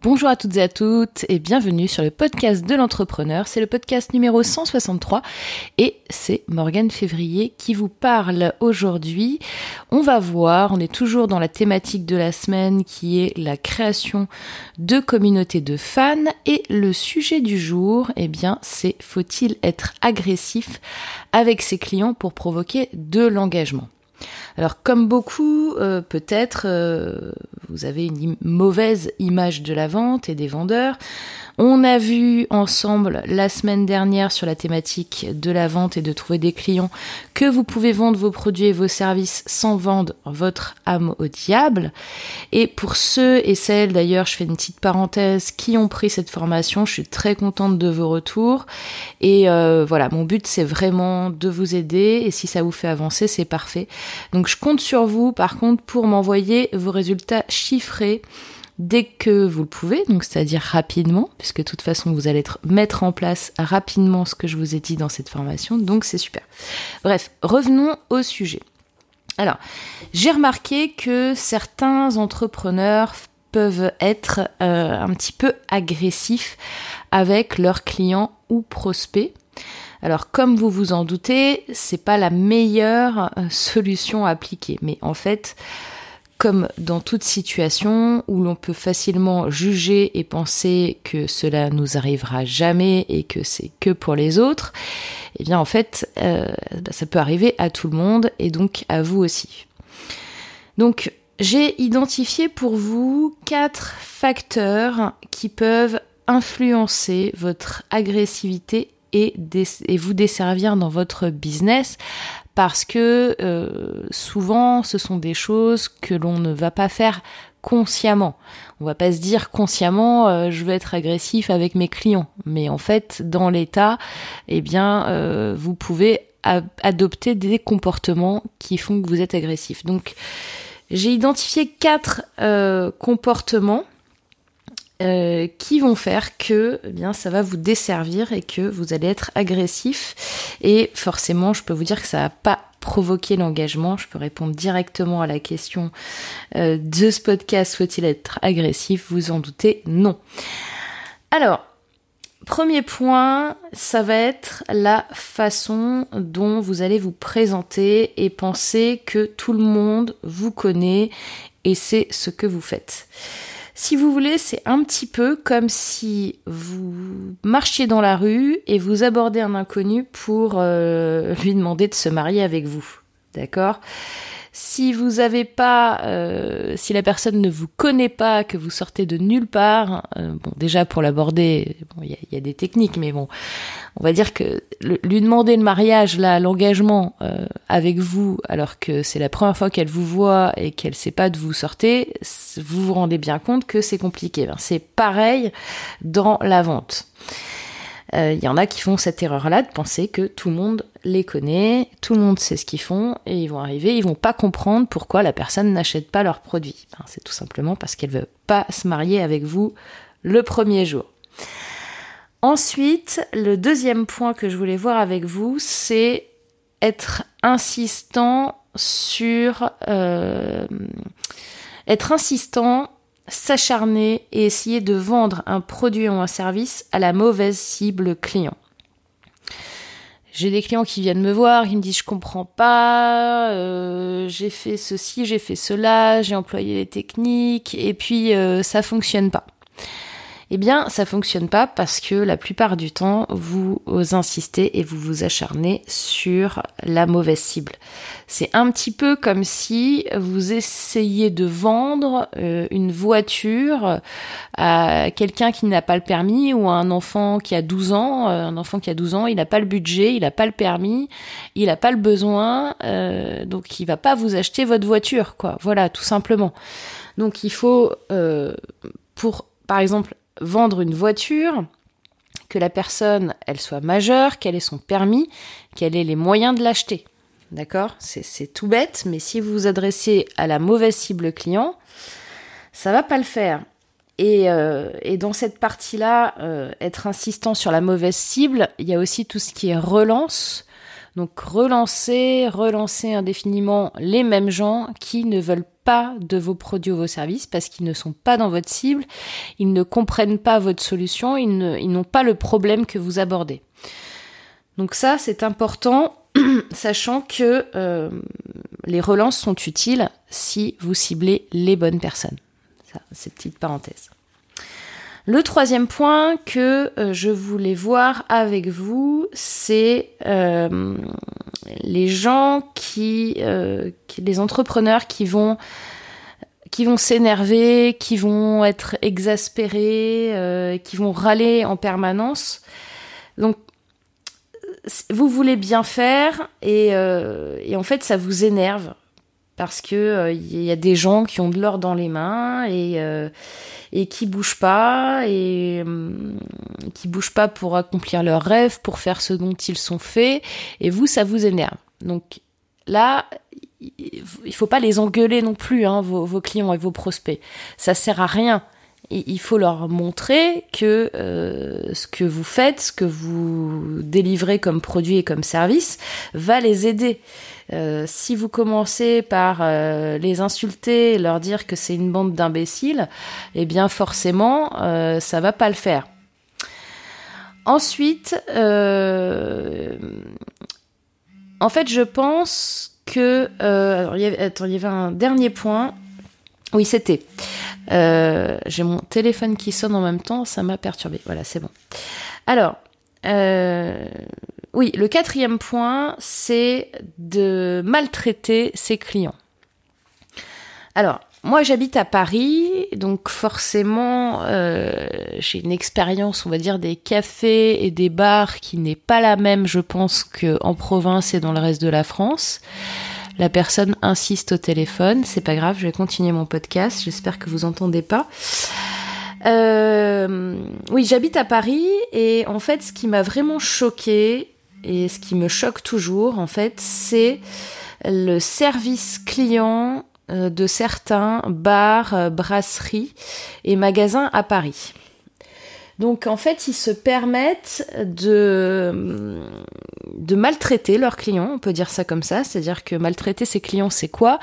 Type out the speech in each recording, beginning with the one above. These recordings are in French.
Bonjour à toutes et à toutes et bienvenue sur le podcast de l'entrepreneur. C'est le podcast numéro 163 et c'est Morgane Février qui vous parle aujourd'hui. On va voir, on est toujours dans la thématique de la semaine qui est la création de communautés de fans et le sujet du jour, eh bien, c'est faut-il être agressif avec ses clients pour provoquer de l'engagement? Alors comme beaucoup, euh, peut-être, euh, vous avez une mauvaise image de la vente et des vendeurs. On a vu ensemble la semaine dernière sur la thématique de la vente et de trouver des clients que vous pouvez vendre vos produits et vos services sans vendre votre âme au diable. Et pour ceux et celles, d'ailleurs, je fais une petite parenthèse, qui ont pris cette formation, je suis très contente de vos retours. Et euh, voilà, mon but c'est vraiment de vous aider et si ça vous fait avancer, c'est parfait. Donc je compte sur vous, par contre, pour m'envoyer vos résultats chiffrés dès que vous le pouvez, donc c'est-à-dire rapidement, puisque de toute façon vous allez mettre en place rapidement ce que je vous ai dit dans cette formation, donc c'est super. Bref, revenons au sujet. Alors, j'ai remarqué que certains entrepreneurs peuvent être euh, un petit peu agressifs avec leurs clients ou prospects. Alors comme vous vous en doutez, c'est pas la meilleure euh, solution à appliquer, mais en fait, comme dans toute situation où l'on peut facilement juger et penser que cela nous arrivera jamais et que c'est que pour les autres, eh bien en fait, euh, bah, ça peut arriver à tout le monde et donc à vous aussi. Donc j'ai identifié pour vous quatre facteurs qui peuvent influencer votre agressivité et, et, vous desservir dans votre business parce que euh, souvent ce sont des choses que l'on ne va pas faire consciemment. On va pas se dire consciemment euh, je veux être agressif avec mes clients, mais en fait dans l'état, eh bien euh, vous pouvez adopter des comportements qui font que vous êtes agressif. Donc j'ai identifié quatre comportements euh, qui vont faire que eh bien ça va vous desservir et que vous allez être agressif. Et forcément je peux vous dire que ça va pas provoquer l'engagement. Je peux répondre directement à la question euh, de ce podcast faut-il être agressif? Vous en doutez non. Alors Premier point, ça va être la façon dont vous allez vous présenter et penser que tout le monde vous connaît et c'est ce que vous faites. Si vous voulez, c'est un petit peu comme si vous marchiez dans la rue et vous abordez un inconnu pour euh, lui demander de se marier avec vous. D'accord? Si vous avez pas, euh, si la personne ne vous connaît pas, que vous sortez de nulle part, euh, bon déjà pour l'aborder, il y, a des techniques, mais bon, on va dire que lui demander le mariage, là, l'engagement euh, avec vous, alors que c'est la première fois qu'elle vous voit et qu'elle sait pas de vous sortez, vous vous rendez bien compte que c'est compliqué. Ben, c'est pareil dans la vente. Il euh, y en a qui font cette erreur-là de penser que tout le monde les connaît, tout le monde sait ce qu'ils font, et ils vont arriver, ils vont pas comprendre pourquoi la personne n'achète pas leurs produits. c'est tout simplement parce qu'elle veut pas se marier avec vous le premier jour. Ensuite, le deuxième point que je voulais voir avec vous, c'est être insistant sur euh, être insistant s'acharner et essayer de vendre un produit ou un service à la mauvaise cible client. J'ai des clients qui viennent me voir, qui me disent je comprends pas, euh, j'ai fait ceci, j'ai fait cela, j'ai employé les techniques et puis euh, ça fonctionne pas eh bien ça fonctionne pas parce que la plupart du temps vous insistez et vous vous acharnez sur la mauvaise cible. C'est un petit peu comme si vous essayiez de vendre euh, une voiture à quelqu'un qui n'a pas le permis ou à un enfant qui a 12 ans, euh, un enfant qui a 12 ans, il n'a pas le budget, il n'a pas le permis, il n'a pas le besoin, euh, donc il va pas vous acheter votre voiture, quoi. Voilà, tout simplement. Donc il faut, pour par exemple vendre une voiture, que la personne, elle soit majeure, qu'elle ait son permis, qu'elle ait les moyens de l'acheter. D'accord? C'est tout bête, mais si vous vous adressez à la mauvaise cible client, ça va pas le faire. Et, euh, dans cette partie-là, euh, être insistant sur la mauvaise cible, il y a aussi tout ce qui est relance. Donc relancer, relancer indéfiniment les mêmes gens qui ne veulent de vos produits ou vos services parce qu'ils ne sont pas dans votre cible, ils ne comprennent pas votre solution, ils n'ont pas le problème que vous abordez. Donc ça, c'est important, sachant que euh, les relances sont utiles si vous ciblez les bonnes personnes. C'est petite parenthèse. Le troisième point que euh, je voulais voir avec vous, c'est euh, les gens qui, qui, les entrepreneurs qui vont qui vont s'énerver, qui vont être exaspérés, qui vont râler en permanence. Donc vous voulez bien faire euh, et, en fait ça vous énerve parce que il euh, y a des gens qui ont de l'or dans les mains et euh, et qui bougent pas et qui bougent pas pour accomplir leurs rêves, pour faire ce dont ils sont faits et vous ça vous énerve. Donc là il faut pas les engueuler non plus hein, vos, vos clients et vos prospects. Ça sert à rien il faut leur montrer que euh, ce que vous faites, ce que vous délivrez comme produit et comme service va les aider. Euh, si vous commencez par euh, les insulter, leur dire que c'est une bande d'imbéciles, eh bien forcément, ça va pas le faire. Ensuite, en fait, je pense que attends, il y avait un dernier point. Oui, c'était euh, j'ai mon téléphone qui sonne en même temps, ça m'a perturbé. Voilà, c'est bon. Alors, euh, oui, le quatrième point, c'est de maltraiter ses clients. Alors, moi j'habite à Paris, donc forcément euh, j'ai une expérience, on va dire, des cafés et des bars qui n'est pas la même, je pense, qu'en province et dans le reste de la France. La personne insiste au téléphone. C'est pas grave, je vais continuer mon podcast. J'espère que vous entendez pas. Euh, oui, j'habite à Paris et en fait, ce qui m'a vraiment choqué et ce qui me choque toujours, en fait, c'est le service client euh, de certains bars, euh, brasseries et magasins à Paris. Donc en fait, ils se permettent de, de maltraiter leurs clients, on peut dire ça comme ça, c'est-à-dire que maltraiter ses clients, c'est quoi?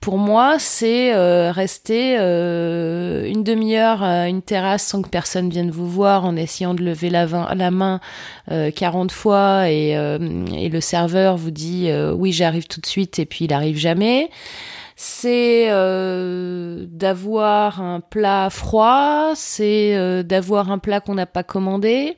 Pour moi, c'est euh, rester euh, une demi-heure à une terrasse sans que personne vienne vous voir en essayant de lever la, main 40 euh, fois et, le serveur vous dit oui j'arrive tout de suite et puis il arrive jamais. C'est d'avoir un plat froid, c'est d'avoir un plat qu'on n'a pas commandé,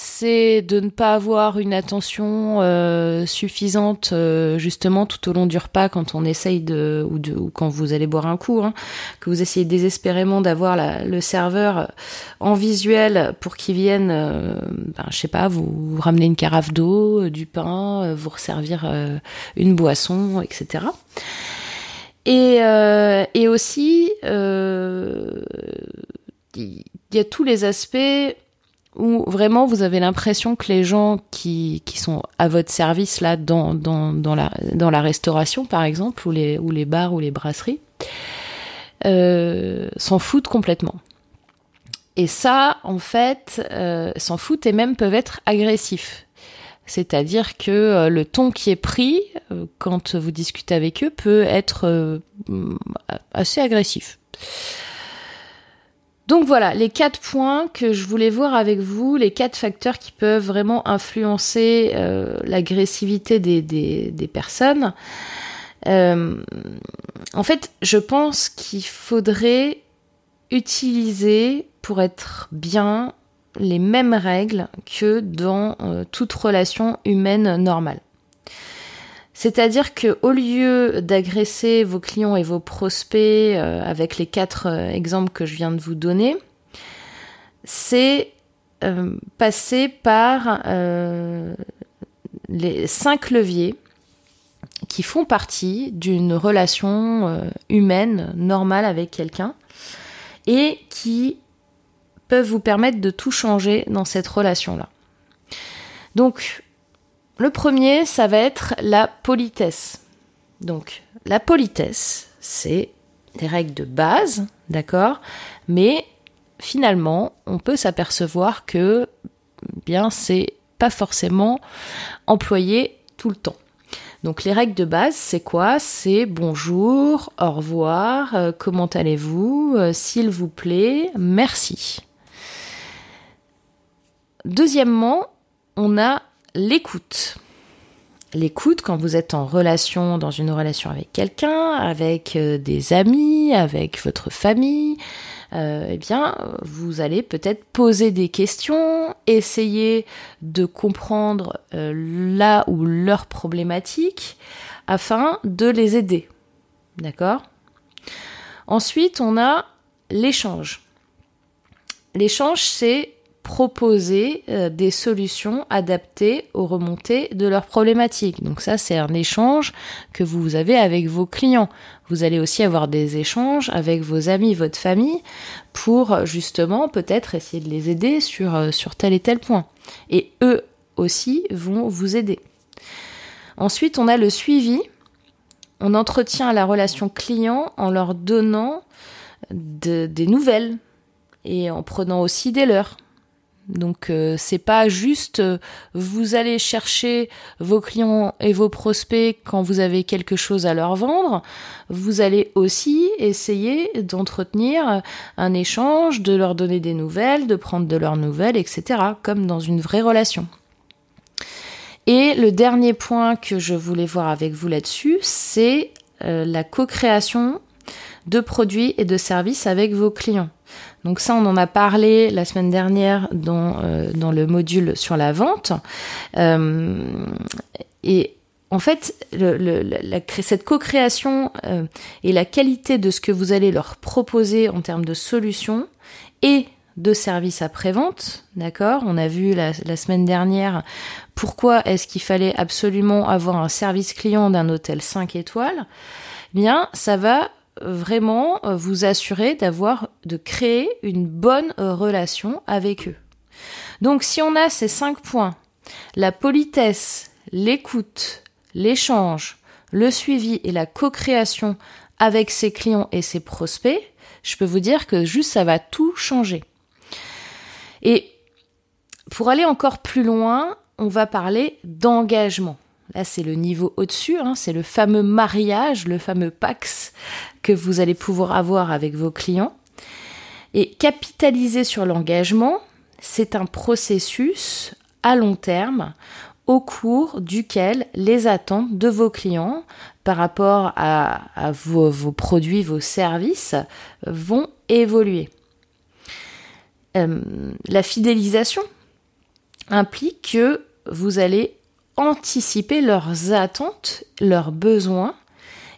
c'est de ne pas avoir une attention euh, suffisante justement tout au long du repas quand on essaye de ou, de, ou quand vous allez boire un coup, hein, que vous essayez désespérément d'avoir le serveur en visuel pour qu'il vienne, ben, je sais pas, vous, vous ramener une carafe d'eau, du pain, vous resservir une boisson, etc. Et, euh, et aussi, euh, il y a tous les aspects où vraiment vous avez l'impression que les gens qui, qui sont à votre service là dans, dans, dans, la, dans la restauration par exemple, ou les, ou les bars ou les brasseries, euh, s'en foutent complètement. Et ça, en fait, euh, s'en foutent et même peuvent être agressifs. C'est-à-dire que euh, le ton qui est pris euh, quand vous discutez avec eux peut être euh, assez agressif. Donc voilà, les quatre points que je voulais voir avec vous, les quatre facteurs qui peuvent vraiment influencer l'agressivité des, personnes. en fait, je pense qu'il faudrait utiliser pour être bien les mêmes règles que dans euh, toute relation humaine normale. C'est-à-dire que au lieu d'agresser vos clients et vos prospects euh, avec les quatre euh, exemples que je viens de vous donner, c'est passer par les cinq leviers qui font partie d'une relation humaine normale avec quelqu'un et qui peuvent vous permettre de tout changer dans cette relation-là. Donc, le premier, ça va être la politesse. Donc, la politesse, c'est des règles de base, d'accord? Mais finalement, on peut s'apercevoir que bien c'est pas forcément employé tout le temps. Donc les règles de base, c'est quoi? C'est bonjour, au revoir, euh, comment allez-vous, euh, s'il vous plaît, merci. Deuxièmement, on a l'écoute. L'écoute quand vous êtes en relation, dans une relation avec quelqu'un, avec euh, des amis, avec votre famille, euh, eh bien, vous allez peut-être poser des questions, essayer de comprendre euh, là où leur problématique, afin de les aider. D'accord? Ensuite, on a l'échange. L'échange, c'est proposer euh, des solutions adaptées aux remontées de leurs problématiques. Donc ça, c'est un échange que vous avez avec vos clients. Vous allez aussi avoir des échanges avec vos amis, votre famille, pour justement peut-être essayer de les aider euh, sur tel et tel point. Et eux aussi vont vous aider. Ensuite, on a le suivi. On entretient la relation client en leur donnant des nouvelles et en prenant aussi des leurs. Donc euh, c'est pas juste euh, vous allez chercher vos clients et vos prospects quand vous avez quelque chose à leur vendre, vous allez aussi essayer d'entretenir un échange, de leur donner des nouvelles, de prendre de leurs nouvelles, etc. comme dans une vraie relation. Et le dernier point que je voulais voir avec vous là-dessus, c'est euh, la co-création de produits et de services avec vos clients. Donc ça, on en a parlé la semaine dernière dans, euh, le module sur la vente. Euh, et en fait, cette co-création euh, et la qualité de ce que vous allez leur proposer en termes de solutions et de services après-vente, d'accord? On a vu la, la, semaine dernière pourquoi est-ce qu'il fallait absolument avoir un service client d'un hôtel 5 étoiles. Bien, ça va vraiment euh, vous assurer d'avoir, de créer une bonne euh, relation avec eux. Donc si on a ces cinq points, la politesse, l'écoute, l'échange, le suivi et la co-création avec ses clients et ses prospects, je peux vous dire que juste ça va tout changer. Et pour aller encore plus loin, on va parler d'engagement. Là, c'est le niveau au-dessus, hein, c'est le fameux mariage, le fameux Pax que vous allez pouvoir avoir avec vos clients. Et capitaliser sur l'engagement, c'est un processus à long terme au cours duquel les attentes de vos clients par rapport à, vos, produits, vos services vont évoluer. Euh, la fidélisation implique que vous allez anticiper leurs attentes, leurs besoins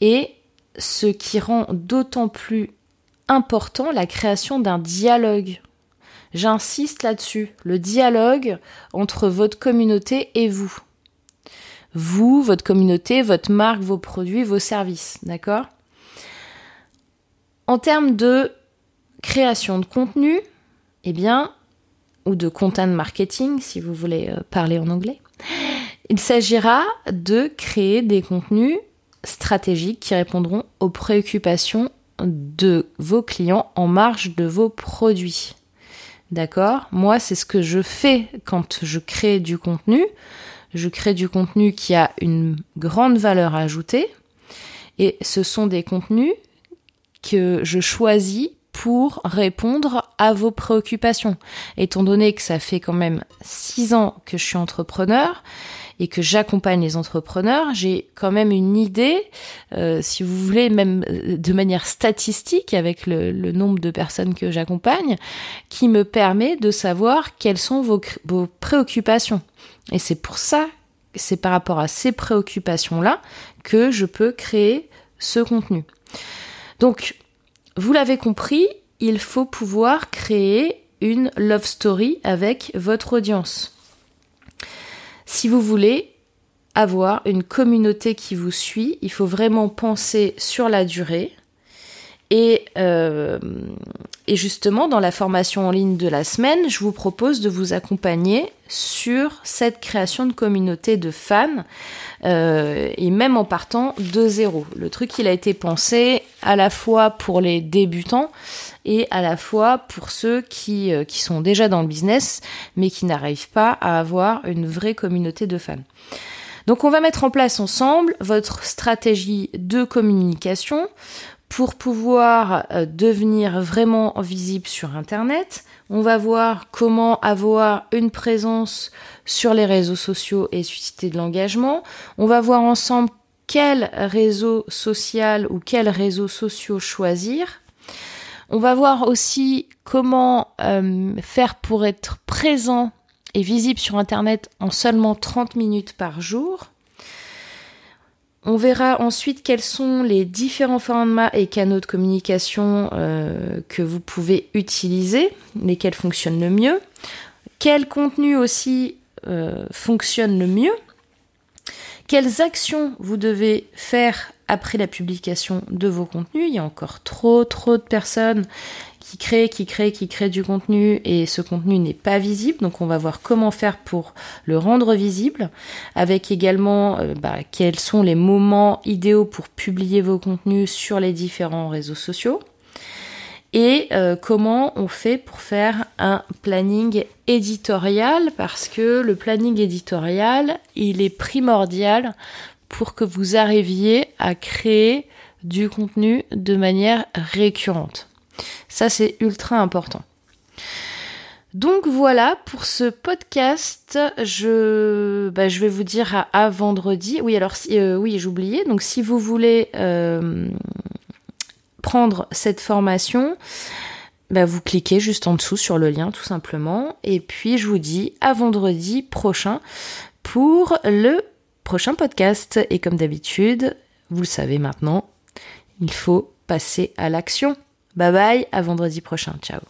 et ce qui rend d'autant plus important la création d'un dialogue. J'insiste là-dessus, le dialogue entre votre communauté et vous. Vous, votre communauté, votre marque, vos produits, vos services, d'accord? En termes de création de contenu, eh bien, ou de content marketing, si vous voulez euh, parler en anglais, il s'agira de créer des contenus stratégiques qui répondront aux préoccupations de vos clients en marge de vos produits. D'accord? Moi, c'est ce que je fais quand je crée du contenu. Je crée du contenu qui a une grande valeur ajoutée. Et ce sont des contenus que je choisis pour répondre à vos préoccupations. Étant donné que ça fait quand même six ans que je suis entrepreneur et que j'accompagne les entrepreneurs, j'ai quand même une idée, euh, si vous voulez, même euh, de manière statistique avec le, nombre de personnes que j'accompagne, qui me permet de savoir quelles sont vos, vos préoccupations. Et c'est pour ça, c'est par rapport à ces préoccupations-là que je peux créer ce contenu. Donc, vous l'avez compris, il faut pouvoir créer une love story avec votre audience. Si vous voulez avoir une communauté qui vous suit, il faut vraiment penser sur la durée. Et, euh, et, justement, dans la formation en ligne de la semaine, je vous propose de vous accompagner sur cette création de communauté de fans, euh, et même en partant de zéro. Le truc, il a été pensé à la fois pour les débutants et à la fois pour ceux qui, euh, qui sont déjà dans le business, mais qui n'arrivent pas à avoir une vraie communauté de fans. Donc on va mettre en place ensemble votre stratégie de communication pour pouvoir euh, devenir vraiment visible sur Internet. On va voir comment avoir une présence sur les réseaux sociaux et susciter de l'engagement. On va voir ensemble quel réseau social ou quels réseaux sociaux choisir. On va voir aussi comment euh, faire pour être présent et visible sur Internet en seulement 30 minutes par jour. On verra ensuite quels sont les différents formats et canaux de communication euh, que vous pouvez utiliser, lesquels fonctionnent le mieux, quel contenu aussi euh, fonctionne le mieux, quelles actions vous devez faire après la publication de vos contenus. Il y a encore trop trop de personnes qui crée, qui crée, qui crée du contenu et ce contenu n'est pas visible. Donc on va voir comment faire pour le rendre visible, avec également euh, bah, quels sont les moments idéaux pour publier vos contenus sur les différents réseaux sociaux et euh, comment on fait pour faire un planning éditorial parce que le planning éditorial il est primordial pour que vous arriviez à créer du contenu de manière récurrente. Ça, c'est ultra important. Donc voilà pour ce podcast. Je, bah, vais vous dire à, vendredi. Oui, alors euh, oui, j'oubliais. Donc si vous voulez euh, prendre cette formation, bah, vous cliquez juste en dessous sur le lien tout simplement. Et puis je vous dis à vendredi prochain pour le prochain podcast. Et comme d'habitude, vous le savez maintenant, il faut passer à l'action. Bye bye, à vendredi prochain. Ciao.